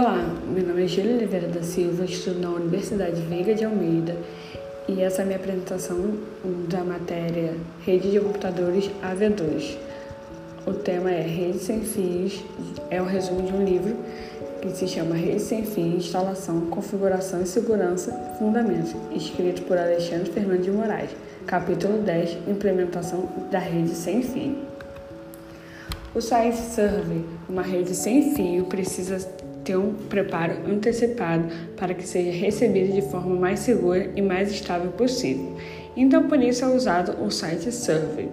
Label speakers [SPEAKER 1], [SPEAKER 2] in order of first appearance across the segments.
[SPEAKER 1] Olá, meu nome é Júlia Oliveira da Silva, estudo na Universidade Veiga de Almeida e essa é a minha apresentação da matéria Rede de Computadores AV2. O tema é Rede Sem Fios, é o resumo de um livro que se chama Rede Sem Fios, Instalação, Configuração e Segurança, Fundamentos, escrito por Alexandre Fernandes de Moraes, capítulo 10, Implementação da Rede Sem Fio. O site Survey, uma rede sem fio, precisa ter um preparo antecipado para que seja recebido de forma mais segura e mais estável possível. Então, por isso é usado o site Survey.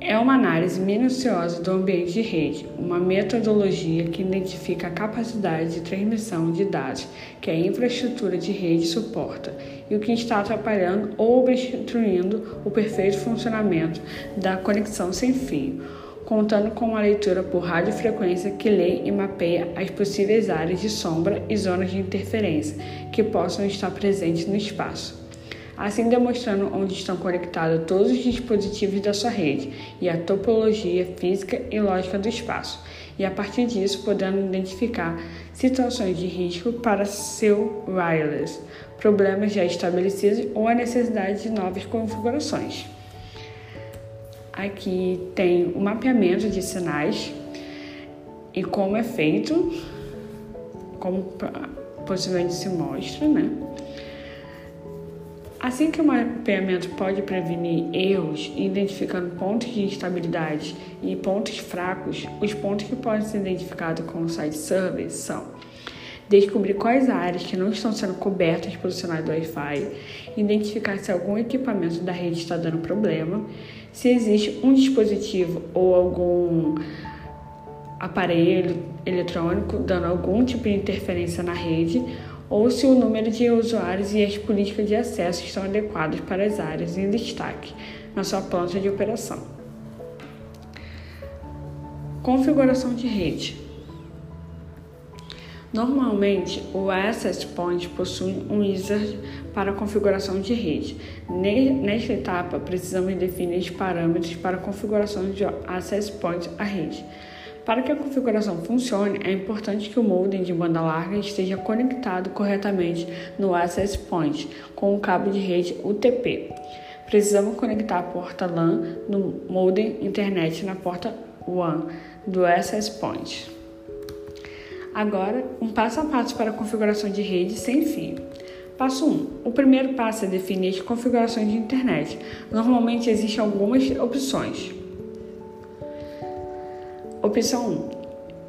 [SPEAKER 1] É uma análise minuciosa do ambiente de rede, uma metodologia que identifica a capacidade de transmissão de dados que a infraestrutura de rede suporta e o que está atrapalhando ou obstruindo o perfeito funcionamento da conexão sem fio contando com uma leitura por radiofrequência que lê e mapeia as possíveis áreas de sombra e zonas de interferência que possam estar presentes no espaço. Assim, demonstrando onde estão conectados todos os dispositivos da sua rede e a topologia física e lógica do espaço, e a partir disso podendo identificar situações de risco para seu wireless, problemas já estabelecidos ou a necessidade de novas configurações. Aqui tem o mapeamento de sinais e como é feito, como possivelmente se mostra, né? Assim que o mapeamento pode prevenir erros, identificando pontos de instabilidade e pontos fracos, os pontos que podem ser identificados com o site survey são descobrir quais áreas que não estão sendo cobertas pelo sinal do Wi-Fi, identificar se algum equipamento da rede está dando problema, se existe um dispositivo ou algum aparelho eletrônico dando algum tipo de interferência na rede, ou se o número de usuários e as políticas de acesso estão adequados para as áreas em destaque na sua planta de operação. Configuração de rede. Normalmente, o Access Point possui um wizard para configuração de rede. Nesta etapa, precisamos definir os parâmetros para a configuração de Access Point à rede. Para que a configuração funcione, é importante que o modem de banda larga esteja conectado corretamente no Access Point com o cabo de rede UTP. Precisamos conectar a porta LAN do modem internet na porta WAN do Access Point. Agora, um passo a passo para a configuração de rede sem fio. Passo 1. O primeiro passo é definir as configurações de internet. Normalmente existem algumas opções. Opção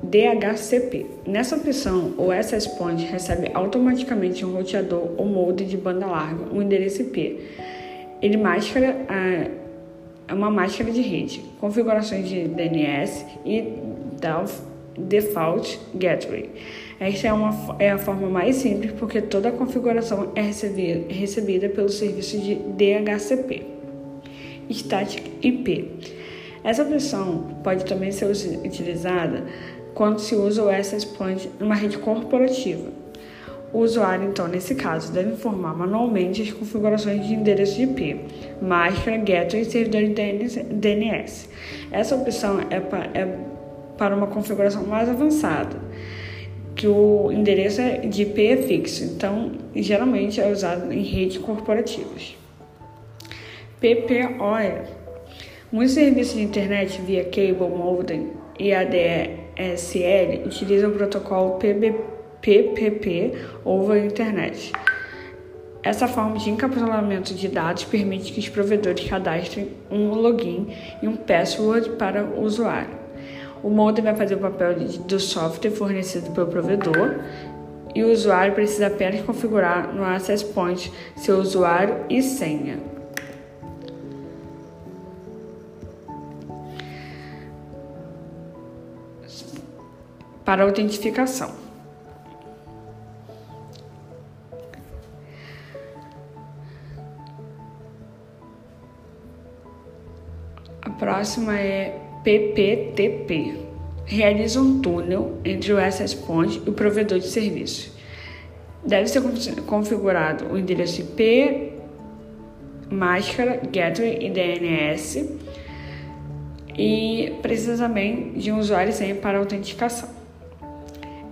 [SPEAKER 1] 1. DHCP. Nessa opção, o SS Point recebe automaticamente um roteador ou molde de banda larga, um endereço IP. Ele máscara é uma máscara de rede, configurações de DNS e DALF Default Gateway. Esta é, uma, é a forma mais simples porque toda a configuração é recebida, recebida pelo serviço de DHCP. Static IP. Essa opção pode também ser utilizada quando se usa o Access Point numa rede corporativa. O usuário, então, nesse caso, deve informar manualmente as configurações de endereço de IP, máscara, gateway e servidor de DNS. Essa opção é, é para uma configuração mais avançada, que o endereço é de IP é fixo, então geralmente é usado em redes corporativas. PPOE Muitos serviços de internet via cable modem e ADSL utilizam o protocolo PPP over Internet. Essa forma de encapsulamento de dados permite que os provedores cadastrem um login e um password para o usuário. O modem vai fazer o papel do software fornecido pelo provedor e o usuário precisa apenas configurar no Access Point seu usuário e senha. Para autentificação. A próxima é PPTP realiza um túnel entre o Access Point e o provedor de serviço. Deve ser configurado o endereço IP, máscara, gateway e DNS e precisa também de um usuário e senha para autenticação.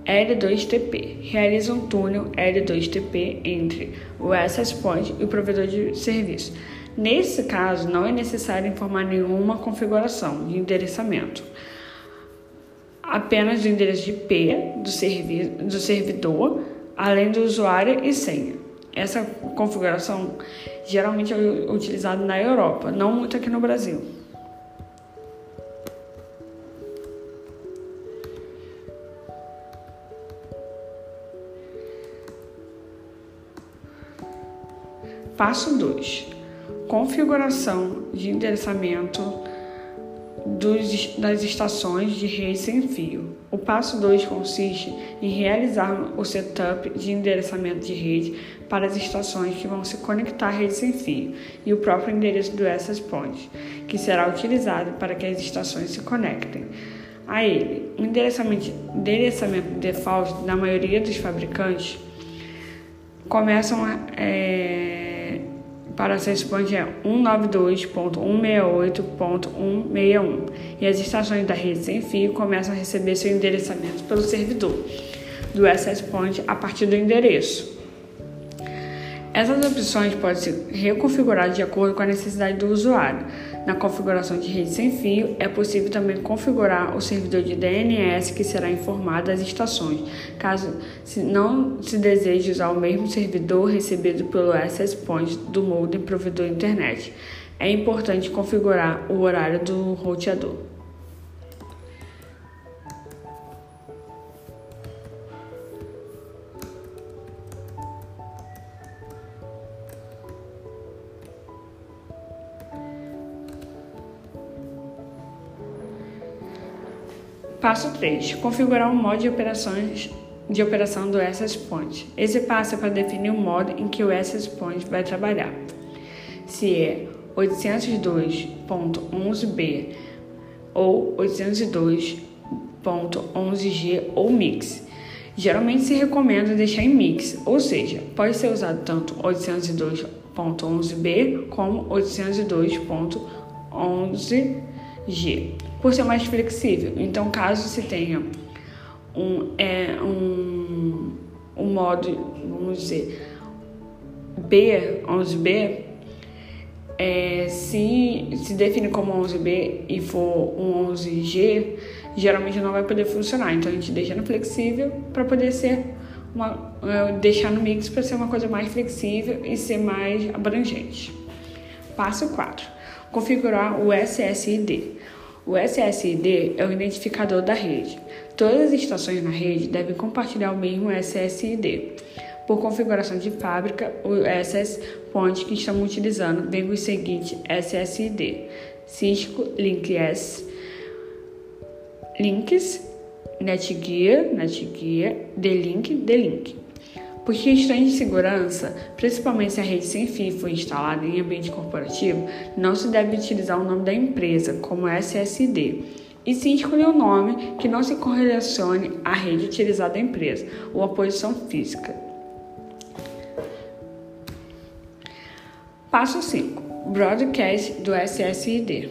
[SPEAKER 1] L2TP. Realiza um túnel L2TP entre o access point e o provedor de serviço. Nesse caso, não é necessário informar nenhuma configuração de endereçamento, apenas o endereço de IP do, servi do servidor, além do usuário e senha. Essa configuração geralmente é utilizada na Europa, não muito aqui no Brasil. Passo 2: Configuração de endereçamento dos, das estações de rede sem fio. O passo 2 consiste em realizar o setup de endereçamento de rede para as estações que vão se conectar à rede sem fio e o próprio endereço do access point, que será utilizado para que as estações se conectem a ele. O endereçamento, endereçamento default da maioria dos fabricantes começam a, é, para acesso point é 192.168.161 e as estações da rede sem fio começam a receber seu endereçamento pelo servidor do access point a partir do endereço. Essas opções podem ser reconfiguradas de acordo com a necessidade do usuário. Na configuração de rede sem fio, é possível também configurar o servidor de DNS que será informado das estações, caso não se deseje usar o mesmo servidor recebido pelo access point do modem provedor internet. É importante configurar o horário do roteador. Passo 3. Configurar o modo de operações de operação do Access Point. Esse passo é para definir o modo em que o Access Point vai trabalhar. Se é 802.11b ou 802.11g ou mix. Geralmente se recomenda deixar em mix, ou seja, pode ser usado tanto 802.11b como 802.11g por ser mais flexível. Então, caso se tenha um, é, um, um modo, vamos dizer, B, 11B, é, se se define como 11B e for um 11G, geralmente não vai poder funcionar. Então a gente deixa no flexível para poder ser uma, é, deixar no mix para ser uma coisa mais flexível e ser mais abrangente. Passo 4. Configurar o SSID. O SSID é o identificador da rede. Todas as estações na rede devem compartilhar o mesmo SSID. Por configuração de fábrica, o SS Point que estamos utilizando vem com o seguinte SSID: Cisco LinkS, Links, Netgear, Netgear, D-Link, D-Link. Por questões de segurança, principalmente se a rede sem fio for instalada em ambiente corporativo, não se deve utilizar o nome da empresa, como SSD, e sim escolher um nome que não se correlacione à rede utilizada da empresa ou à posição física. Passo 5. Broadcast do SSID.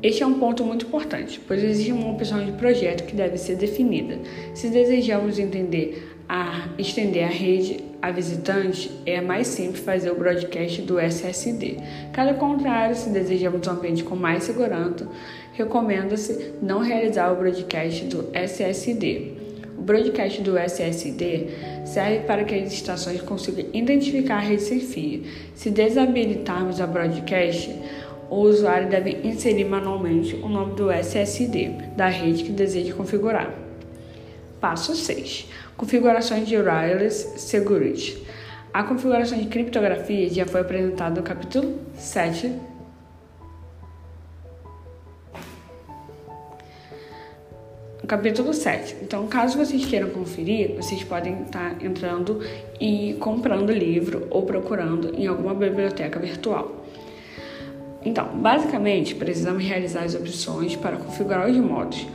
[SPEAKER 1] Este é um ponto muito importante, pois existe uma opção de projeto que deve ser definida. Se desejamos entender a estender a rede a visitante, é mais simples fazer o broadcast do SSD. Caso contrário, se desejamos um ambiente com mais segurança, recomenda-se não realizar o broadcast do SSD. O broadcast do SSD serve para que as estações consigam identificar a rede sem fio. Se desabilitarmos a broadcast, o usuário deve inserir manualmente o nome do SSD da rede que deseja configurar. Passo 6 Configurações de Wireless Security. A configuração de criptografia já foi apresentada no capítulo 7 capítulo 7. Então, caso vocês queiram conferir, vocês podem estar entrando e comprando livro ou procurando em alguma biblioteca virtual. Então, basicamente, precisamos realizar as opções para configurar os modos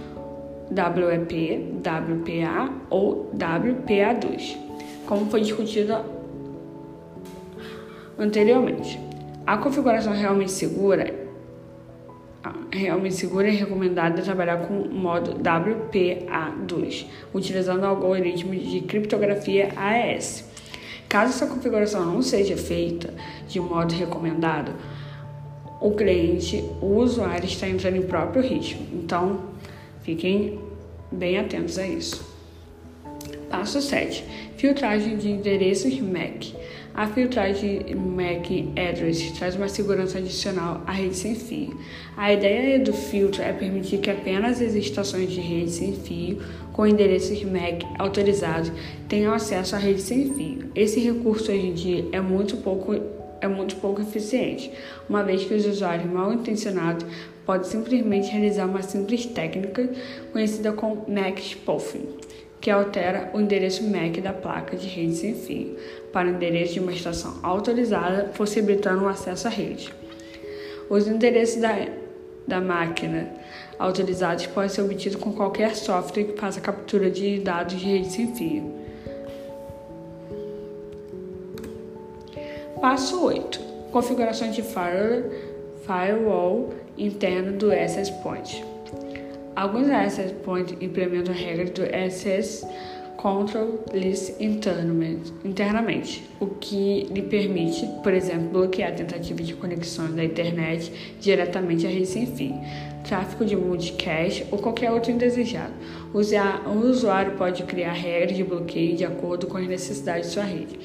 [SPEAKER 1] WEP, WPA ou WPA2, como foi discutido anteriormente. A configuração realmente segura realmente seguro, é recomendado trabalhar com o modo WPA2, utilizando o algoritmo de criptografia AES. Caso essa configuração não seja feita de modo recomendado, o cliente, o usuário está entrando em próprio risco. Então, fiquem bem atentos a isso. Passo 7. Filtragem de endereços MAC. A filtragem MAC Address traz uma segurança adicional à rede sem fio. A ideia do filtro é permitir que apenas as estações de rede sem fio com endereços MAC autorizados tenham acesso à rede sem fio. Esse recurso hoje em dia é muito pouco é muito pouco eficiente, uma vez que os usuários mal intencionados podem simplesmente realizar uma simples técnica conhecida como MAC spoofing que altera o endereço MAC da placa de rede sem fio para o endereço de uma estação autorizada, possibilitando o acesso à rede. Os endereços da, da máquina autorizados podem ser obtidos com qualquer software que faça captura de dados de rede sem fio. Passo 8. Configuração de firewall interno do Access Point. Alguns access points implementam regras do SS Control List internamente, o que lhe permite, por exemplo, bloquear tentativas de conexões da internet diretamente à rede sem fio, tráfego de multicast ou qualquer outro indesejado. O usuário pode criar regras de bloqueio de acordo com as necessidades de sua rede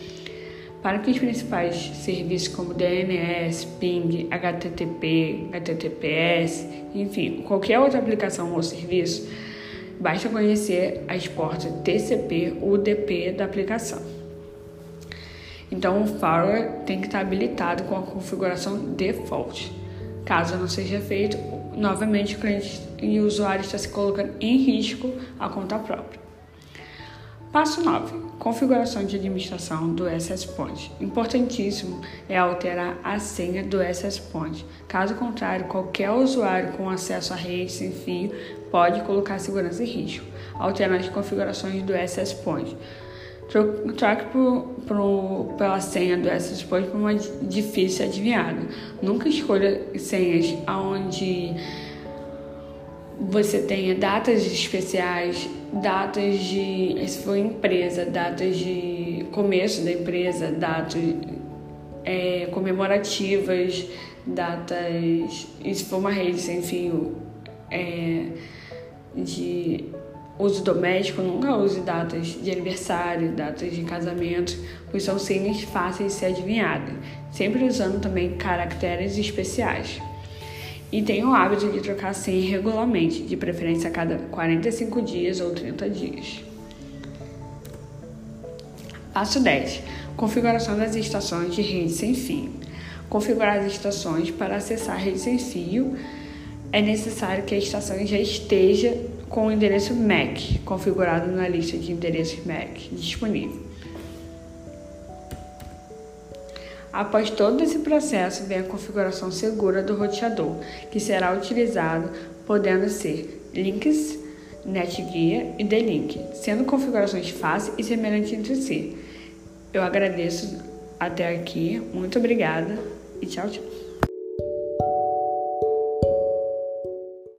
[SPEAKER 1] para que os principais serviços como DNS, PING, HTTP, HTTPS, enfim, qualquer outra aplicação ou serviço, basta conhecer as portas TCP ou UDP da aplicação. Então, o firewall tem que estar habilitado com a configuração default. Caso não seja feito, novamente o cliente e o usuário está se colocando em risco a conta própria. Passo 9. Configuração de administração do SS Point. Importantíssimo é alterar a senha do SS Point. Caso contrário, qualquer usuário com acesso à rede sem fio pode colocar segurança em risco. Alterar as configurações do SS Point. Troque por, por, pela senha do SS Point por uma difícil adivinhada. Nunca escolha senhas onde você tenha datas especiais, datas de, se for empresa, datas de começo da empresa, datas é, comemorativas, datas, e se for uma rede sem fio é, de uso doméstico, nunca use datas de aniversário, datas de casamento, pois são senhas fáceis de ser adivinhadas, sempre usando também caracteres especiais. E tenha o hábito de trocar senha regularmente, de preferência a cada 45 dias ou 30 dias. Passo 10. Configuração das estações de rede sem fio. Configurar as estações para acessar a rede sem fio é necessário que a estação já esteja com o endereço MAC configurado na lista de endereços MAC disponível. Após todo esse processo, vem a configuração segura do roteador, que será utilizado, podendo ser links, netguia e D-Link, sendo configurações fáceis e semelhantes entre si. Eu agradeço até aqui, muito obrigada e tchau, tchau.